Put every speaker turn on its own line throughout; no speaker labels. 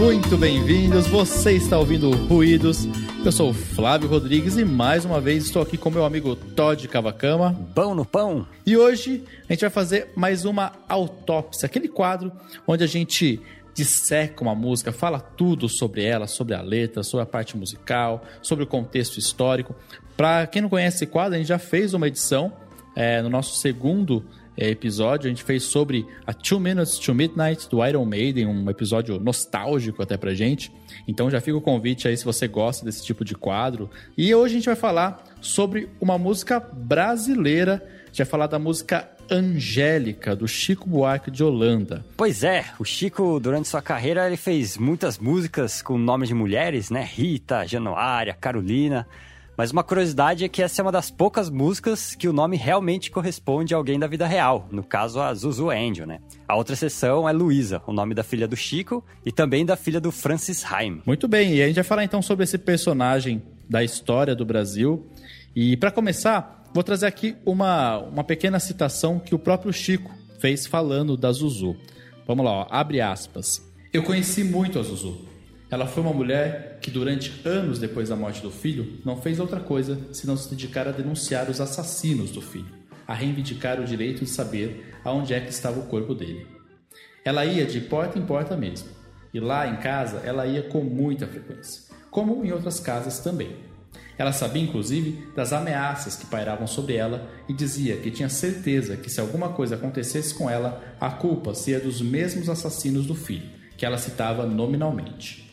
Muito bem-vindos. Você está ouvindo Ruídos. Eu sou o Flávio Rodrigues e mais uma vez estou aqui com meu amigo Todd Cavacama.
Pão no pão.
E hoje a gente vai fazer mais uma autópsia, aquele quadro onde a gente disseca uma música, fala tudo sobre ela, sobre a letra, sobre a parte musical, sobre o contexto histórico. Para quem não conhece esse quadro, a gente já fez uma edição é, no nosso segundo episódio. A gente fez sobre a Two Minutes to Midnight do Iron Maiden, um episódio nostálgico até pra gente. Então já fica o convite aí se você gosta desse tipo de quadro. E hoje a gente vai falar sobre uma música brasileira. A gente vai falar da música Angélica, do Chico Buarque de Holanda.
Pois é, o Chico, durante sua carreira, ele fez muitas músicas com nomes de mulheres, né? Rita, Januária, Carolina. Mas uma curiosidade é que essa é uma das poucas músicas que o nome realmente corresponde a alguém da vida real, no caso a Zuzu Angel, né? A outra exceção é Luísa, o nome da filha do Chico e também da filha do Francis Haim.
Muito bem, e a gente vai falar então sobre esse personagem da história do Brasil. E para começar, Vou trazer aqui uma, uma pequena citação que o próprio Chico fez falando da Zuzu. Vamos lá, ó, abre aspas. Eu conheci muito a Zuzu. Ela foi uma mulher que, durante anos depois da morte do filho, não fez outra coisa senão se dedicar a denunciar os assassinos do filho, a reivindicar o direito de saber aonde é que estava o corpo dele. Ela ia de porta em porta mesmo, e lá em casa ela ia com muita frequência, como em outras casas também. Ela sabia, inclusive, das ameaças que pairavam sobre ela e dizia que tinha certeza que se alguma coisa acontecesse com ela, a culpa seria dos mesmos assassinos do filho, que ela citava nominalmente.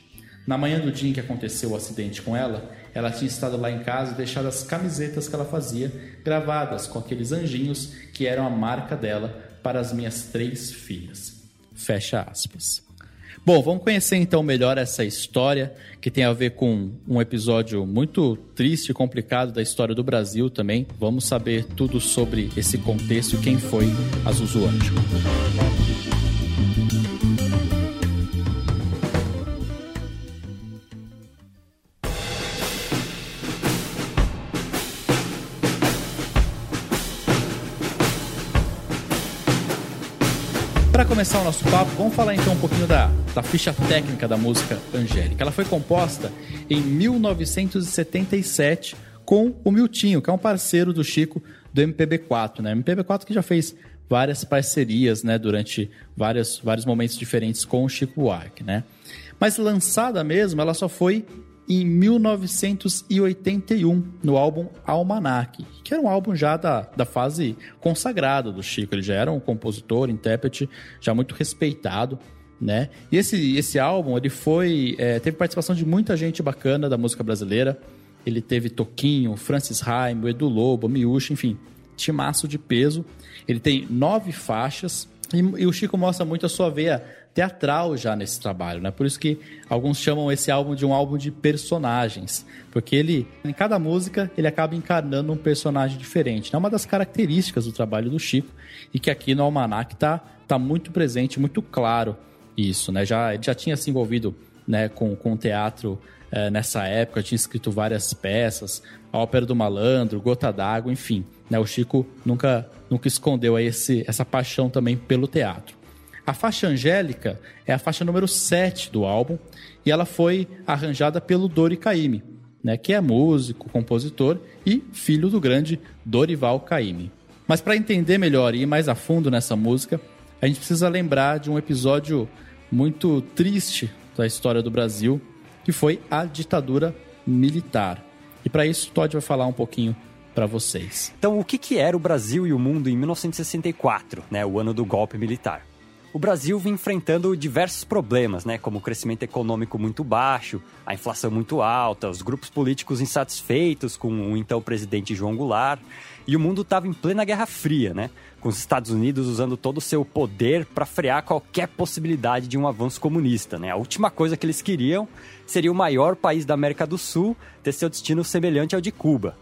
Na manhã do dia em que aconteceu o acidente com ela, ela tinha estado lá em casa e deixado as camisetas que ela fazia gravadas com aqueles anjinhos que eram a marca dela para as minhas três filhas. Fecha aspas. Bom, vamos conhecer então melhor essa história que tem a ver com um episódio muito triste e complicado da história do Brasil também. Vamos saber tudo sobre esse contexto e quem foi a Zuzu. Começar o nosso papo, vamos falar então um pouquinho da, da ficha técnica da música Angélica. Ela foi composta em 1977 com o Miltinho, que é um parceiro do Chico do MPB4, né? MPB4 que já fez várias parcerias, né, durante vários, vários momentos diferentes com o Chico Buarque, né? Mas lançada mesmo, ela só foi em 1981, no álbum Almanac, que era um álbum já da, da fase consagrada do Chico. Ele já era um compositor, intérprete, já muito respeitado. Né? E esse, esse álbum ele foi é, teve participação de muita gente bacana da música brasileira. Ele teve Toquinho, Francis Haim, Edu Lobo, Miúcha, enfim, timaço de peso. Ele tem nove faixas e, e o Chico mostra muito a sua veia teatral já nesse trabalho, né? Por isso que alguns chamam esse álbum de um álbum de personagens, porque ele, em cada música, ele acaba encarnando um personagem diferente. É uma das características do trabalho do Chico e que aqui no Almanac tá, tá muito presente, muito claro isso, né? Já, ele já tinha se envolvido né, com, com teatro é, nessa época, tinha escrito várias peças, a Ópera do Malandro, Gota d'Água, enfim. Né, o Chico nunca, nunca escondeu esse, essa paixão também pelo teatro. A faixa Angélica é a faixa número 7 do álbum e ela foi arranjada pelo Dori Caymmi, né, que é músico, compositor e filho do grande Dorival Caymmi. Mas para entender melhor e ir mais a fundo nessa música, a gente precisa lembrar de um episódio muito triste da história do Brasil, que foi a ditadura militar. E para isso, Todd vai falar um pouquinho para vocês.
Então, o que, que era o Brasil e o mundo em 1964, né, o ano do golpe militar? O Brasil vinha enfrentando diversos problemas, né, como o crescimento econômico muito baixo, a inflação muito alta, os grupos políticos insatisfeitos com o então presidente João Goulart, e o mundo estava em plena Guerra Fria, né, com os Estados Unidos usando todo o seu poder para frear qualquer possibilidade de um avanço comunista. Né? A última coisa que eles queriam seria o maior país da América do Sul ter seu destino semelhante ao de Cuba.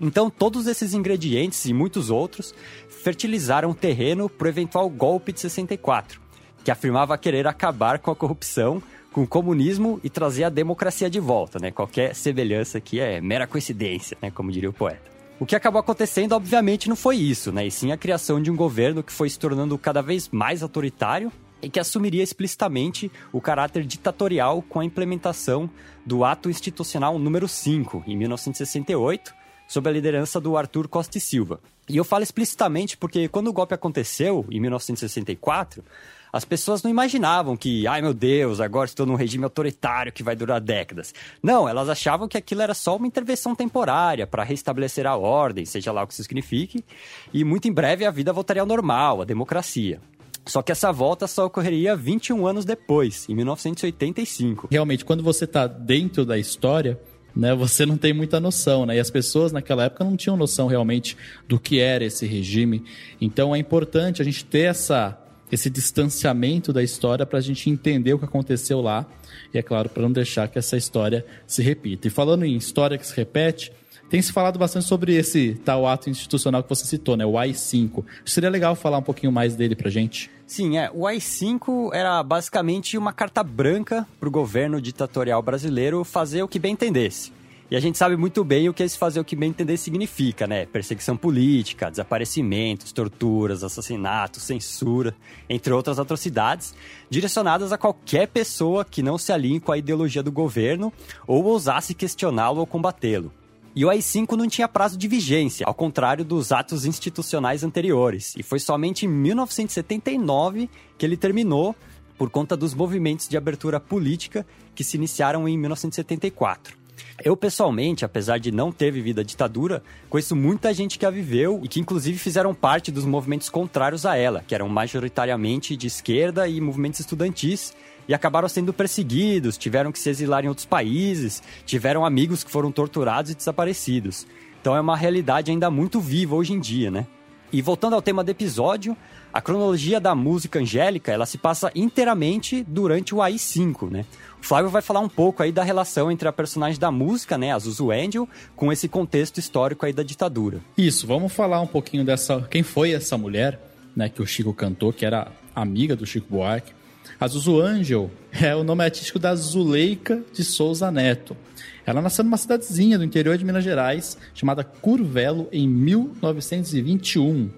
Então, todos esses ingredientes e muitos outros fertilizaram o terreno para o eventual golpe de 64, que afirmava querer acabar com a corrupção, com o comunismo e trazer a democracia de volta. Né? Qualquer semelhança aqui é mera coincidência, né? como diria o poeta. O que acabou acontecendo, obviamente, não foi isso, né? E sim a criação de um governo que foi se tornando cada vez mais autoritário e que assumiria explicitamente o caráter ditatorial com a implementação do Ato Institucional número 5, em 1968, sob a liderança do Arthur Costa e Silva. E eu falo explicitamente porque quando o golpe aconteceu, em 1964, as pessoas não imaginavam que, ai meu Deus, agora estou num regime autoritário que vai durar décadas. Não, elas achavam que aquilo era só uma intervenção temporária para restabelecer a ordem, seja lá o que isso signifique, e muito em breve a vida voltaria ao normal, à democracia. Só que essa volta só ocorreria 21 anos depois, em 1985.
Realmente, quando você está dentro da história, né, você não tem muita noção, né? E as pessoas naquela época não tinham noção realmente do que era esse regime. Então é importante a gente ter essa esse distanciamento da história para a gente entender o que aconteceu lá e, é claro, para não deixar que essa história se repita. E falando em história que se repete, tem se falado bastante sobre esse tal ato institucional que você citou, né? O AI-5. Seria legal falar um pouquinho mais dele para gente.
Sim, é. O AI-5 era basicamente uma carta branca para o governo ditatorial brasileiro fazer o que bem entendesse. E a gente sabe muito bem o que esse fazer o que bem entender significa, né? Perseguição política, desaparecimentos, torturas, assassinatos, censura, entre outras atrocidades, direcionadas a qualquer pessoa que não se alinhe com a ideologia do governo ou ousasse questioná-lo ou combatê-lo. E o AI-5 não tinha prazo de vigência, ao contrário dos atos institucionais anteriores. E foi somente em 1979 que ele terminou por conta dos movimentos de abertura política que se iniciaram em 1974. Eu, pessoalmente, apesar de não ter vivido a ditadura, conheço muita gente que a viveu e que, inclusive, fizeram parte dos movimentos contrários a ela, que eram majoritariamente de esquerda e movimentos estudantis, e acabaram sendo perseguidos, tiveram que se exilar em outros países, tiveram amigos que foram torturados e desaparecidos. Então é uma realidade ainda muito viva hoje em dia, né? E voltando ao tema do episódio, a cronologia da música angélica, ela se passa inteiramente durante o AI-5, né? O Flávio vai falar um pouco aí da relação entre a personagem da música, né, a Angel, com esse contexto histórico aí da ditadura.
Isso, vamos falar um pouquinho dessa, quem foi essa mulher, né, que o Chico cantou, que era amiga do Chico Buarque. A Zuzu Angel é o nome artístico da Zuleika de Souza Neto. Ela nasceu numa cidadezinha do interior de Minas Gerais, chamada Curvelo, em 1921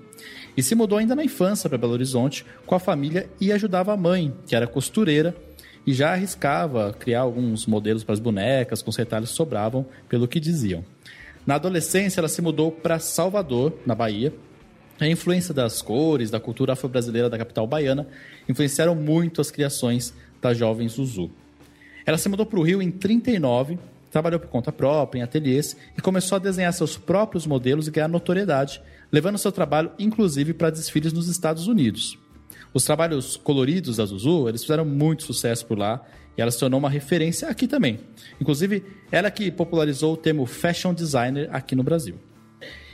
e se mudou ainda na infância para Belo Horizonte com a família e ajudava a mãe, que era costureira, e já arriscava criar alguns modelos para as bonecas com os retalhos sobravam, pelo que diziam. Na adolescência, ela se mudou para Salvador, na Bahia. A influência das cores, da cultura afro-brasileira da capital baiana, influenciaram muito as criações da jovem Zuzu. Ela se mudou para o Rio em 39, trabalhou por conta própria, em ateliês, e começou a desenhar seus próprios modelos e ganhar notoriedade, levando seu trabalho inclusive para desfiles nos Estados Unidos. Os trabalhos coloridos da Zuzu, eles fizeram muito sucesso por lá e ela se tornou uma referência aqui também. Inclusive, ela que popularizou o termo fashion designer aqui no Brasil.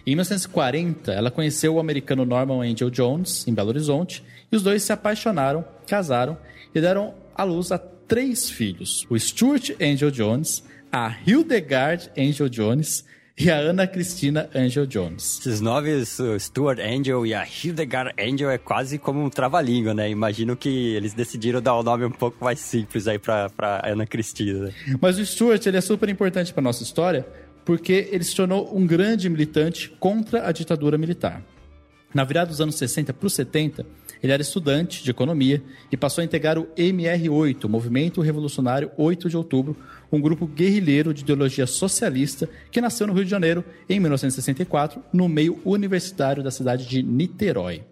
Em 1940, ela conheceu o americano Norman Angel Jones, em Belo Horizonte, e os dois se apaixonaram, casaram e deram à luz a três filhos: o Stuart Angel Jones, a Hildegard Angel Jones e a Ana Cristina Angel Jones.
Esses nomes, o Stuart Angel e a Hildegard Angel, é quase como um trava-língua, né? Imagino que eles decidiram dar o um nome um pouco mais simples aí pra, pra Ana Cristina. Né?
Mas o Stuart, ele é super importante pra nossa história, porque ele se tornou um grande militante contra a ditadura militar. Na virada dos anos 60 para os 70, ele era estudante de economia e passou a integrar o MR8, o Movimento Revolucionário 8 de Outubro, um grupo guerrilheiro de ideologia socialista que nasceu no Rio de Janeiro em 1964, no meio universitário da cidade de Niterói.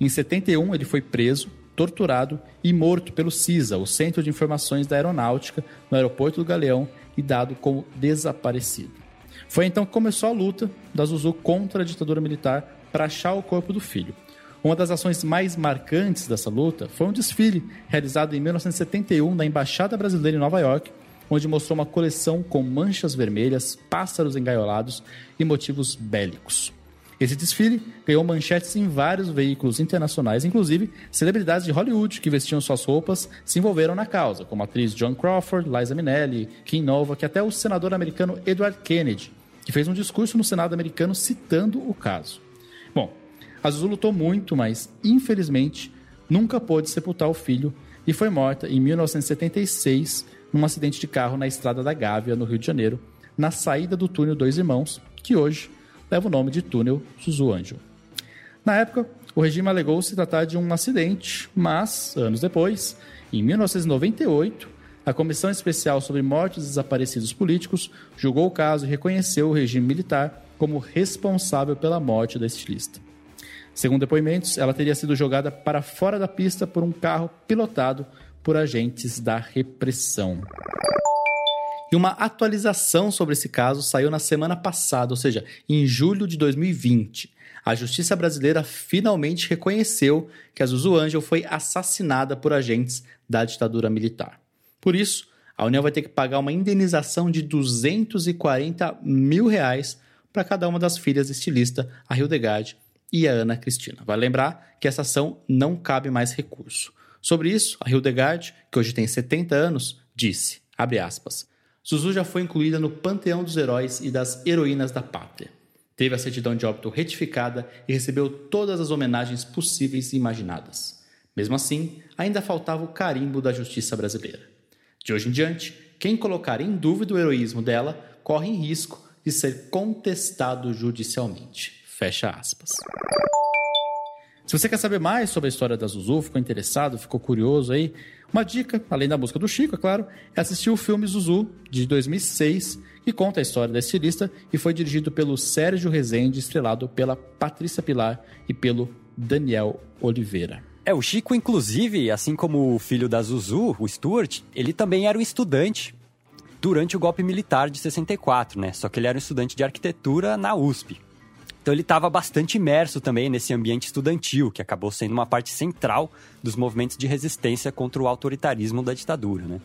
Em 71, ele foi preso, torturado e morto pelo CISA, o Centro de Informações da Aeronáutica, no aeroporto do Galeão, e dado como desaparecido. Foi então que começou a luta da Zuzu contra a ditadura militar para achar o corpo do filho. Uma das ações mais marcantes dessa luta foi um desfile realizado em 1971 na Embaixada Brasileira em Nova York, onde mostrou uma coleção com manchas vermelhas, pássaros engaiolados e motivos bélicos. Esse desfile ganhou manchetes em vários veículos internacionais, inclusive celebridades de Hollywood que vestiam suas roupas se envolveram na causa, como a atriz John Crawford, Liza Minnelli, Kim Nova, que até o senador americano Edward Kennedy, que fez um discurso no Senado americano citando o caso. Bom, a Zuzu lutou muito, mas infelizmente nunca pôde sepultar o filho e foi morta em 1976 num acidente de carro na estrada da Gávea, no Rio de Janeiro, na saída do túnel Dois Irmãos, que hoje leva o nome de túnel Suzu Anjo. Na época, o regime alegou se tratar de um acidente, mas, anos depois, em 1998, a Comissão Especial sobre Mortes e Desaparecidos Políticos julgou o caso e reconheceu o regime militar como responsável pela morte da estilista. Segundo depoimentos, ela teria sido jogada para fora da pista por um carro pilotado por agentes da repressão. E uma atualização sobre esse caso saiu na semana passada, ou seja, em julho de 2020. A justiça brasileira finalmente reconheceu que a Zuzu Angel foi assassinada por agentes da ditadura militar. Por isso, a União vai ter que pagar uma indenização de 240 mil reais para cada uma das filhas estilista, a Hildegard e a Ana Cristina. Vale lembrar que essa ação não cabe mais recurso. Sobre isso, a Hildegard, que hoje tem 70 anos, disse, abre aspas, Zuzu já foi incluída no panteão dos heróis e das heroínas da pátria. Teve a certidão de óbito retificada e recebeu todas as homenagens possíveis e imaginadas. Mesmo assim, ainda faltava o carimbo da justiça brasileira. De hoje em diante, quem colocar em dúvida o heroísmo dela corre em risco de ser contestado judicialmente. Fecha aspas. Se você quer saber mais sobre a história da Zuzu, ficou interessado, ficou curioso aí, uma dica, além da música do Chico, é claro, é assistir o filme Zuzu, de 2006, que conta a história da estilista e foi dirigido pelo Sérgio Rezende, estrelado pela Patrícia Pilar e pelo Daniel Oliveira.
É, o Chico, inclusive, assim como o filho da Zuzu, o Stuart, ele também era um estudante durante o golpe militar de 64, né? Só que ele era um estudante de arquitetura na USP. Então ele estava bastante imerso também nesse ambiente estudantil, que acabou sendo uma parte central dos movimentos de resistência contra o autoritarismo da ditadura, né?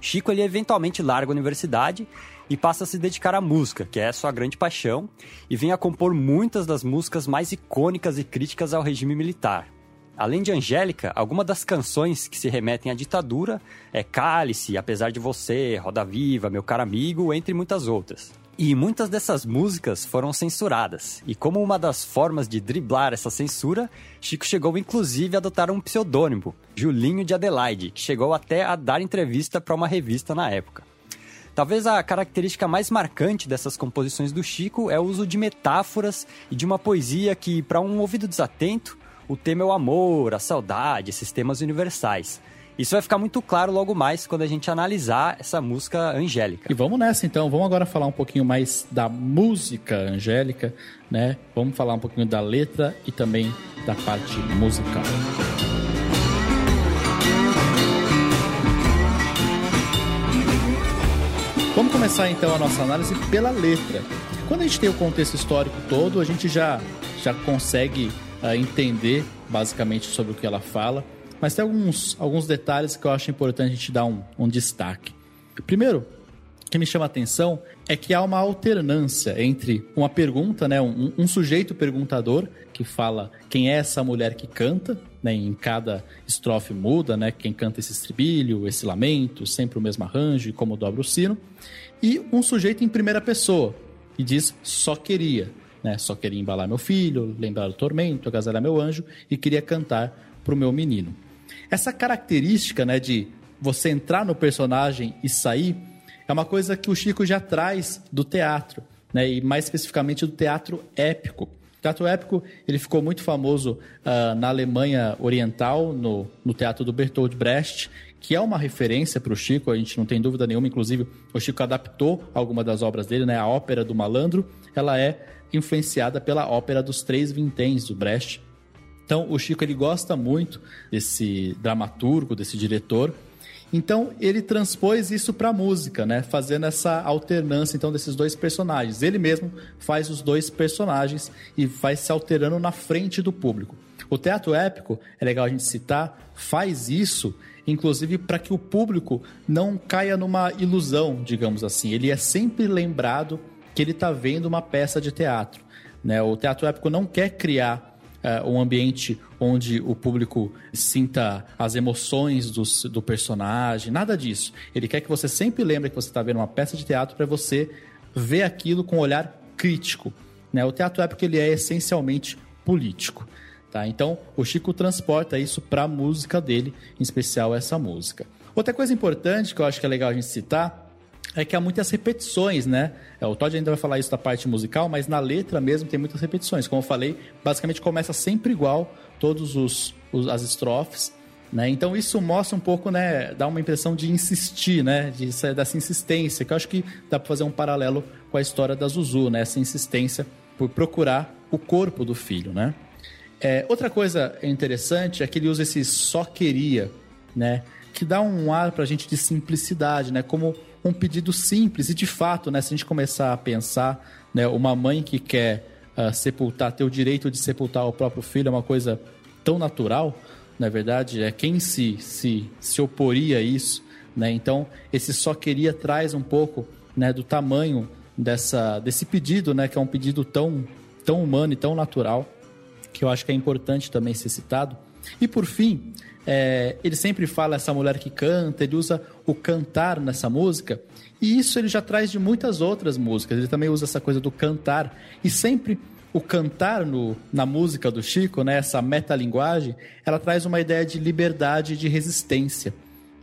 Chico ele eventualmente larga a universidade e passa a se dedicar à música, que é sua grande paixão, e vem a compor muitas das músicas mais icônicas e críticas ao regime militar. Além de Angélica, algumas das canções que se remetem à ditadura é Cálice, Apesar de Você, Roda Viva, Meu Caro Amigo, entre muitas outras. E muitas dessas músicas foram censuradas. E como uma das formas de driblar essa censura, Chico chegou inclusive a adotar um pseudônimo, Julinho de Adelaide, que chegou até a dar entrevista para uma revista na época. Talvez a característica mais marcante dessas composições do Chico é o uso de metáforas e de uma poesia que, para um ouvido desatento, o tema é o amor, a saudade, esses temas universais. Isso vai ficar muito claro logo mais quando a gente analisar essa música Angélica.
E vamos nessa então, vamos agora falar um pouquinho mais da música Angélica, né? Vamos falar um pouquinho da letra e também da parte musical. Vamos começar então a nossa análise pela letra. Quando a gente tem o contexto histórico todo, a gente já, já consegue uh, entender basicamente sobre o que ela fala. Mas tem alguns, alguns detalhes que eu acho importante a gente dar um, um destaque. Primeiro, o que me chama a atenção é que há uma alternância entre uma pergunta, né, um, um, sujeito perguntador que fala quem é essa mulher que canta, né, em cada estrofe muda, né, quem canta esse estribilho, esse lamento, sempre o mesmo arranjo e como dobra o sino, e um sujeito em primeira pessoa que diz só queria, né, só queria embalar meu filho, lembrar do tormento, agasalhar meu anjo e queria cantar para o meu menino. Essa característica né, de você entrar no personagem e sair é uma coisa que o Chico já traz do teatro, né, e mais especificamente do teatro épico. O teatro épico ele ficou muito famoso uh, na Alemanha Oriental, no, no teatro do Bertolt Brecht, que é uma referência para o Chico, a gente não tem dúvida nenhuma. Inclusive, o Chico adaptou alguma das obras dele, né? A Ópera do Malandro, ela é influenciada pela Ópera dos Três Vinténs, do Brecht. Então, o Chico ele gosta muito desse dramaturgo, desse diretor. Então, ele transpôs isso para música, né? Fazendo essa alternância então desses dois personagens. Ele mesmo faz os dois personagens e vai se alterando na frente do público. O teatro épico, é legal a gente citar, faz isso inclusive para que o público não caia numa ilusão, digamos assim. Ele é sempre lembrado que ele está vendo uma peça de teatro. Né? O teatro épico não quer criar uh, um ambiente onde o público sinta as emoções do, personagem, nada disso. Ele quer que você sempre lembre que você está vendo uma peça de teatro para você ver aquilo com um olhar crítico. Né? O teatro épico ele é essencialmente político. Tá? Então, o Chico transporta isso para a música dele, em especial essa música. Outra coisa importante que eu acho que é legal a gente citar é que há muitas repetições, né? É, o Todd ainda vai falar isso da parte musical, mas na letra mesmo tem muitas repetições. Como eu falei, basicamente começa sempre igual, todos os, os as estrofes. Né? Então isso mostra um pouco, né, dá uma impressão de insistir, né, de, dessa insistência, que eu acho que dá para fazer um paralelo com a história da Zuzu, né, essa insistência por procurar o corpo do filho, né. É, outra coisa interessante é que ele usa esse só queria, né, que dá um ar para a gente de simplicidade, né, como um pedido simples e de fato, né, se a gente começar a pensar, né, uma mãe que quer uh, sepultar, ter o direito de sepultar o próprio filho é uma coisa tão natural, na verdade, é quem se, se, se oporia a isso. Né? Então, esse só queria traz um pouco né, do tamanho dessa, desse pedido, né, que é um pedido tão, tão humano e tão natural, que eu acho que é importante também ser citado. E por fim, é, ele sempre fala essa mulher que canta, ele usa o cantar nessa música, e isso ele já traz de muitas outras músicas. Ele também usa essa coisa do cantar, e sempre o cantar no, na música do Chico, né, essa metalinguagem, ela traz uma ideia de liberdade e de resistência.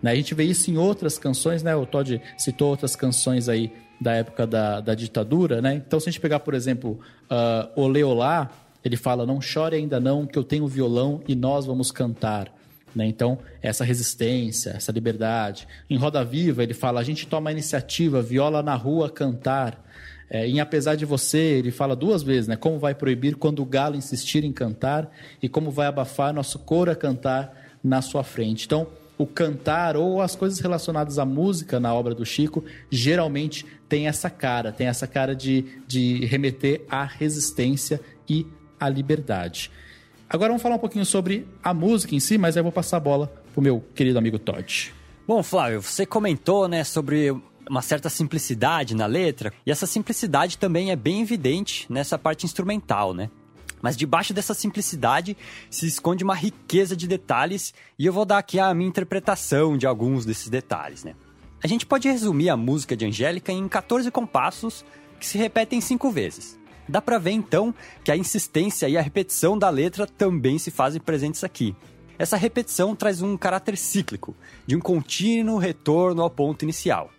Né? A gente vê isso em outras canções, né? O Todd citou outras canções aí da época da, da ditadura, né? Então, se a gente pegar, por exemplo, uh, Olê Olá, ele fala, não chore ainda não, que eu tenho violão e nós vamos cantar. Né? Então, essa resistência, essa liberdade. Em Roda Viva, ele fala, a gente toma a iniciativa, viola na rua, cantar. É, em Apesar de Você, ele fala duas vezes, né? Como vai proibir quando o galo insistir em cantar e como vai abafar nosso coro a cantar na sua frente. Então, o cantar ou as coisas relacionadas à música na obra do Chico geralmente tem essa cara, tem essa cara de, de remeter à resistência e à liberdade. Agora vamos falar um pouquinho sobre a música em si, mas eu vou passar a bola para o meu querido amigo Todd.
Bom, Flávio, você comentou né, sobre uma certa simplicidade na letra, e essa simplicidade também é bem evidente nessa parte instrumental, né? Mas debaixo dessa simplicidade se esconde uma riqueza de detalhes, e eu vou dar aqui a minha interpretação de alguns desses detalhes, né? A gente pode resumir a música de Angélica em 14 compassos que se repetem cinco vezes. Dá para ver então que a insistência e a repetição da letra também se fazem presentes aqui. Essa repetição traz um caráter cíclico, de um contínuo retorno ao ponto inicial.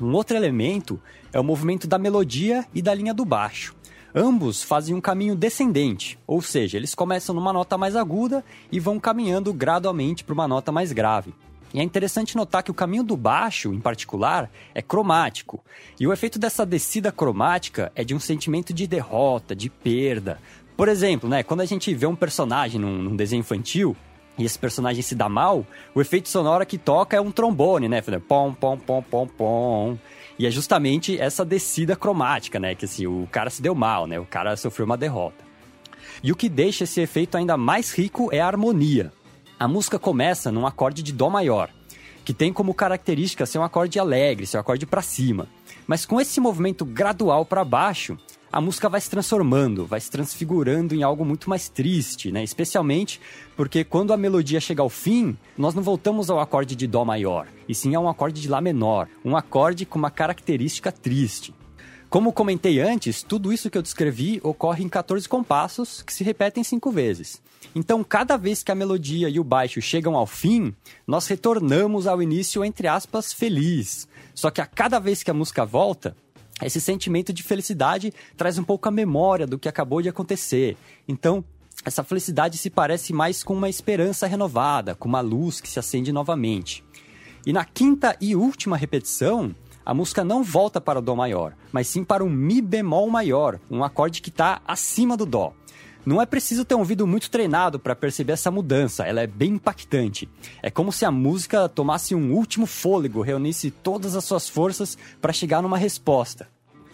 Um outro elemento é o movimento da melodia e da linha do baixo. Ambos fazem um caminho descendente, ou seja, eles começam numa nota mais aguda e vão caminhando gradualmente para uma nota mais grave. E é interessante notar que o caminho do baixo, em particular, é cromático. E o efeito dessa descida cromática é de um sentimento de derrota, de perda. Por exemplo, né, quando a gente vê um personagem num, num desenho infantil, e esse personagem se dá mal, o efeito sonoro que toca é um trombone, né? Pom, pom, pom, pom, pom. E é justamente essa descida cromática, né? Que assim, o cara se deu mal, né? O cara sofreu uma derrota. E o que deixa esse efeito ainda mais rico é a harmonia. A música começa num acorde de Dó maior, que tem como característica ser um acorde alegre, ser um acorde para cima. Mas com esse movimento gradual para baixo, a música vai se transformando, vai se transfigurando em algo muito mais triste, né? Especialmente porque quando a melodia chega ao fim, nós não voltamos ao acorde de Dó maior, e sim a um acorde de Lá menor, um acorde com uma característica triste. Como comentei antes, tudo isso que eu descrevi ocorre em 14 compassos que se repetem cinco vezes. Então, cada vez que a melodia e o baixo chegam ao fim, nós retornamos ao início, entre aspas, feliz. Só que a cada vez que a música volta, esse sentimento de felicidade traz um pouco a memória do que acabou de acontecer. Então, essa felicidade se parece mais com uma esperança renovada, com uma luz que se acende novamente. E na quinta e última repetição, a música não volta para o Dó maior, mas sim para um Mi bemol maior, um acorde que está acima do Dó. Não é preciso ter um ouvido muito treinado para perceber essa mudança, ela é bem impactante. É como se a música tomasse um último fôlego, reunisse todas as suas forças para chegar numa resposta.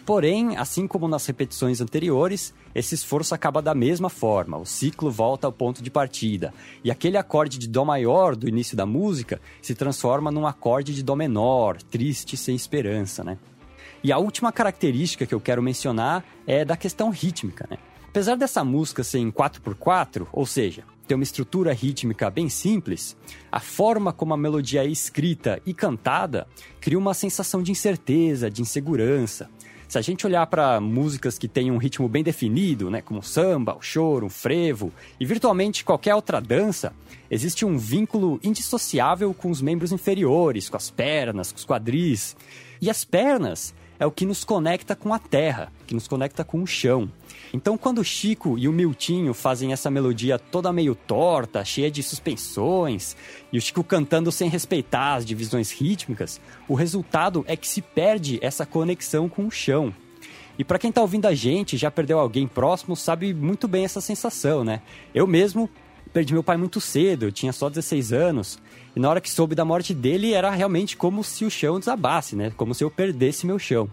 Porém, assim como nas repetições anteriores, esse esforço acaba da mesma forma, o ciclo volta ao ponto de partida, e aquele acorde de Dó maior do início da música se transforma num acorde de Dó menor, triste sem esperança, né? E a última característica que eu quero mencionar é da questão rítmica, né? Apesar dessa música ser em 4x4, ou seja, ter uma estrutura rítmica bem simples, a forma como a melodia é escrita e cantada cria uma sensação de incerteza, de insegurança. Se a gente olhar para músicas que têm um ritmo bem definido, né, como o samba, o choro, o frevo e virtualmente qualquer outra dança, existe um vínculo indissociável com os membros inferiores, com as pernas, com os quadris. E as pernas é o que nos conecta com a terra, que nos conecta com o chão. Então, quando o Chico e o Miltinho fazem essa melodia toda meio torta, cheia de suspensões, e o Chico cantando sem respeitar as divisões rítmicas, o resultado é que se perde essa conexão com o chão. E para quem está ouvindo a gente, já perdeu alguém próximo, sabe muito bem essa sensação, né? Eu mesmo perdi meu pai muito cedo, eu tinha só 16 anos, e na hora que soube da morte dele, era realmente como se o chão desabasse, né? Como se eu perdesse meu chão.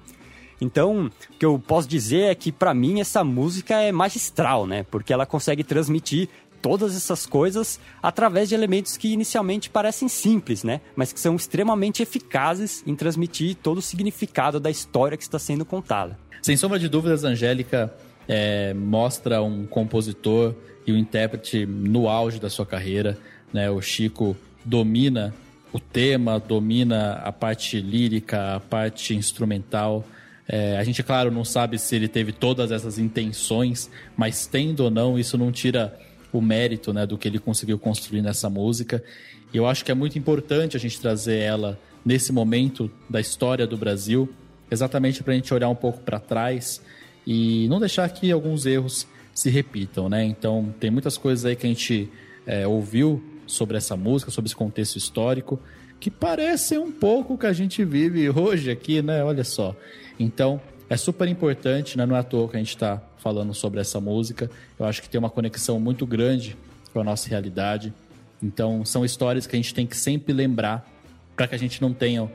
Então, o que eu posso dizer é que para mim essa música é magistral, né? Porque ela consegue transmitir todas essas coisas através de elementos que inicialmente parecem simples, né? Mas que são extremamente eficazes em transmitir todo o significado da história que está sendo contada.
Sem sombra de dúvidas, Angélica é, mostra um compositor e um intérprete no auge da sua carreira, né? O Chico domina o tema, domina a parte lírica, a parte instrumental. É, a gente, claro, não sabe se ele teve todas essas intenções, mas tendo ou não, isso não tira o mérito né, do que ele conseguiu construir nessa música. E eu acho que é muito importante a gente trazer ela nesse momento da história do Brasil, exatamente para a gente olhar um pouco para trás e não deixar que alguns erros se repitam, né? Então, tem muitas coisas aí que a gente é, ouviu sobre essa música, sobre esse contexto histórico, que parecem um pouco o que a gente vive hoje aqui, né? Olha só. Então, é super importante, né? não é à toa que a gente está falando sobre essa música. Eu acho que tem uma conexão muito grande com a nossa realidade. Então, são histórias que a gente tem que sempre lembrar para que a gente não tenha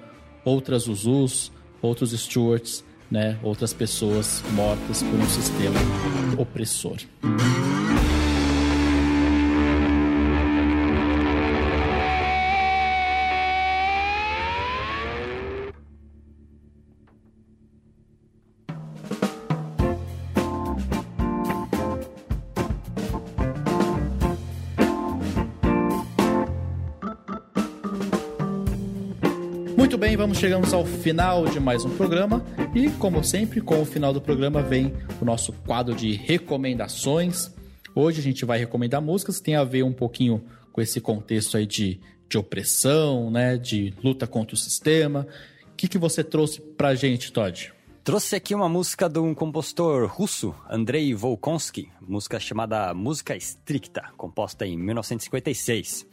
outras Uzus, outros Stuarts, né? outras pessoas mortas por um sistema opressor. Chegamos ao final de mais um programa e, como sempre, com o final do programa vem o nosso quadro de recomendações. Hoje a gente vai recomendar músicas que tem a ver um pouquinho com esse contexto aí de, de opressão, né, de luta contra o sistema. O que, que você trouxe pra gente, Todd?
Trouxe aqui uma música de um compositor russo, Andrei Volkonsky, música chamada Música Stricta, composta em 1956.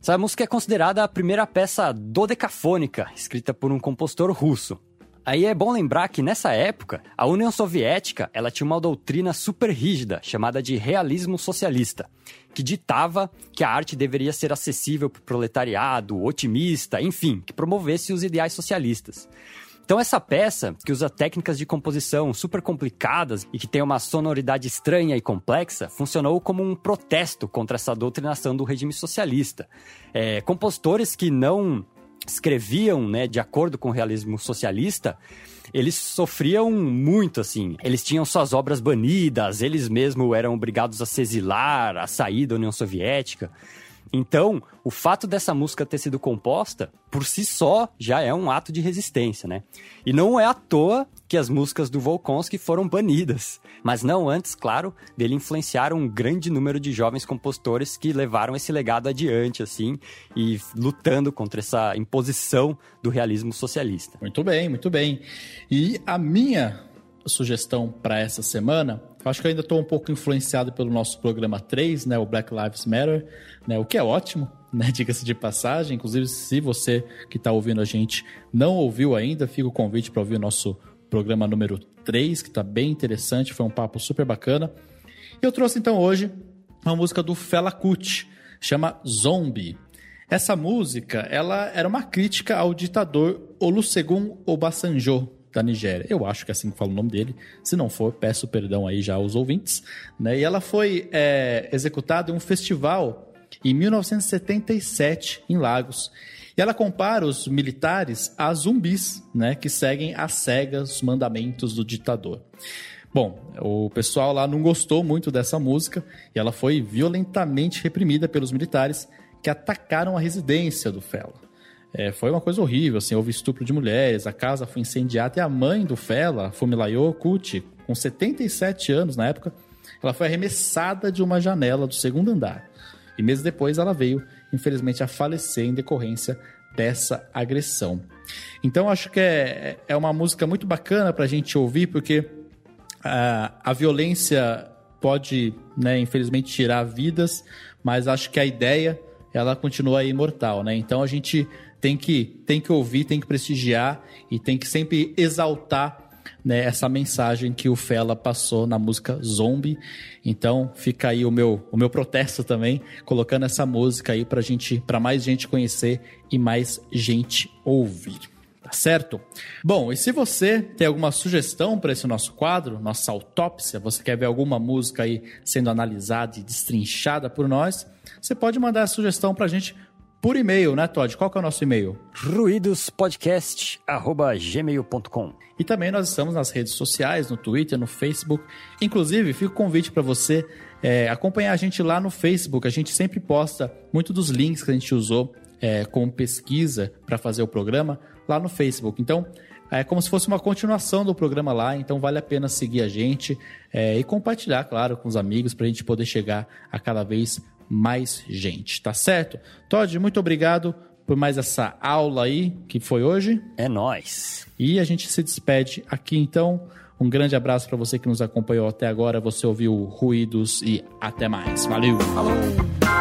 Essa música é considerada a primeira peça dodecafônica escrita por um compositor russo. Aí é bom lembrar que nessa época, a União Soviética ela tinha uma doutrina super rígida chamada de realismo socialista, que ditava que a arte deveria ser acessível para o proletariado, otimista, enfim, que promovesse os ideais socialistas. Então essa peça, que usa técnicas de composição super complicadas e que tem uma sonoridade estranha e complexa, funcionou como um protesto contra essa doutrinação do regime socialista. É, compositores que não escreviam né, de acordo com o realismo socialista, eles sofriam muito, assim. Eles tinham suas obras banidas, eles mesmos eram obrigados a se exilar, a sair da União Soviética. Então, o fato dessa música ter sido composta, por si só, já é um ato de resistência, né? E não é à toa que as músicas do Volkonsky foram banidas. Mas não antes, claro, dele influenciar um grande número de jovens compositores que levaram esse legado adiante, assim, e lutando contra essa imposição do realismo socialista.
Muito bem, muito bem. E a minha sugestão para essa semana eu acho que eu ainda estou um pouco influenciado pelo nosso programa 3, né, o Black Lives Matter, né, o que é ótimo, né, diga-se de passagem. Inclusive, se você que está ouvindo a gente não ouviu ainda, fica o convite para ouvir o nosso programa número 3, que está bem interessante, foi um papo super bacana. Eu trouxe então hoje uma música do Fela Kuti, chama Zombie. Essa música, ela era uma crítica ao ditador Olusegun Obasanjo, da Nigéria. Eu acho que é assim que fala o nome dele. Se não for, peço perdão aí já aos ouvintes. Né? E ela foi é, executada em um festival em 1977 em Lagos. E ela compara os militares a zumbis, né, que seguem às cegas os mandamentos do ditador. Bom, o pessoal lá não gostou muito dessa música e ela foi violentamente reprimida pelos militares que atacaram a residência do Fela. É, foi uma coisa horrível, assim, houve estupro de mulheres, a casa foi incendiada e a mãe do Fela, Fumilayo Kuti, com 77 anos na época, ela foi arremessada de uma janela do segundo andar. E meses depois ela veio, infelizmente, a falecer em decorrência dessa agressão. Então acho que é, é uma música muito bacana para a gente ouvir, porque a, a violência pode, né, infelizmente, tirar vidas, mas acho que a ideia ela continua imortal, né? Então a gente tem que, tem que ouvir, tem que prestigiar e tem que sempre exaltar né, essa mensagem que o Fela passou na música Zombie. Então fica aí o meu, o meu protesto também, colocando essa música aí pra gente, para mais gente conhecer e mais gente ouvir. Tá certo? Bom, e se você tem alguma sugestão para esse nosso quadro, nossa autópsia, você quer ver alguma música aí sendo analisada e destrinchada por nós, você pode mandar a sugestão para a gente por e-mail, né, Todd? Qual que é o nosso e-mail?
ruidospodcast.gmail.com
E também nós estamos nas redes sociais, no Twitter, no Facebook. Inclusive, fica o convite para você é, acompanhar a gente lá no Facebook. A gente sempre posta muito dos links que a gente usou é, como pesquisa para fazer o programa lá no Facebook. Então, é como se fosse uma continuação do programa lá, então vale a pena seguir a gente é, e compartilhar, claro, com os amigos para a gente poder chegar a cada vez mais gente, tá certo? Todd, muito obrigado por mais essa aula aí que foi hoje.
É nós.
E a gente se despede aqui então. Um grande abraço para você que nos acompanhou até agora. Você ouviu Ruídos e até mais. Valeu.
Falou.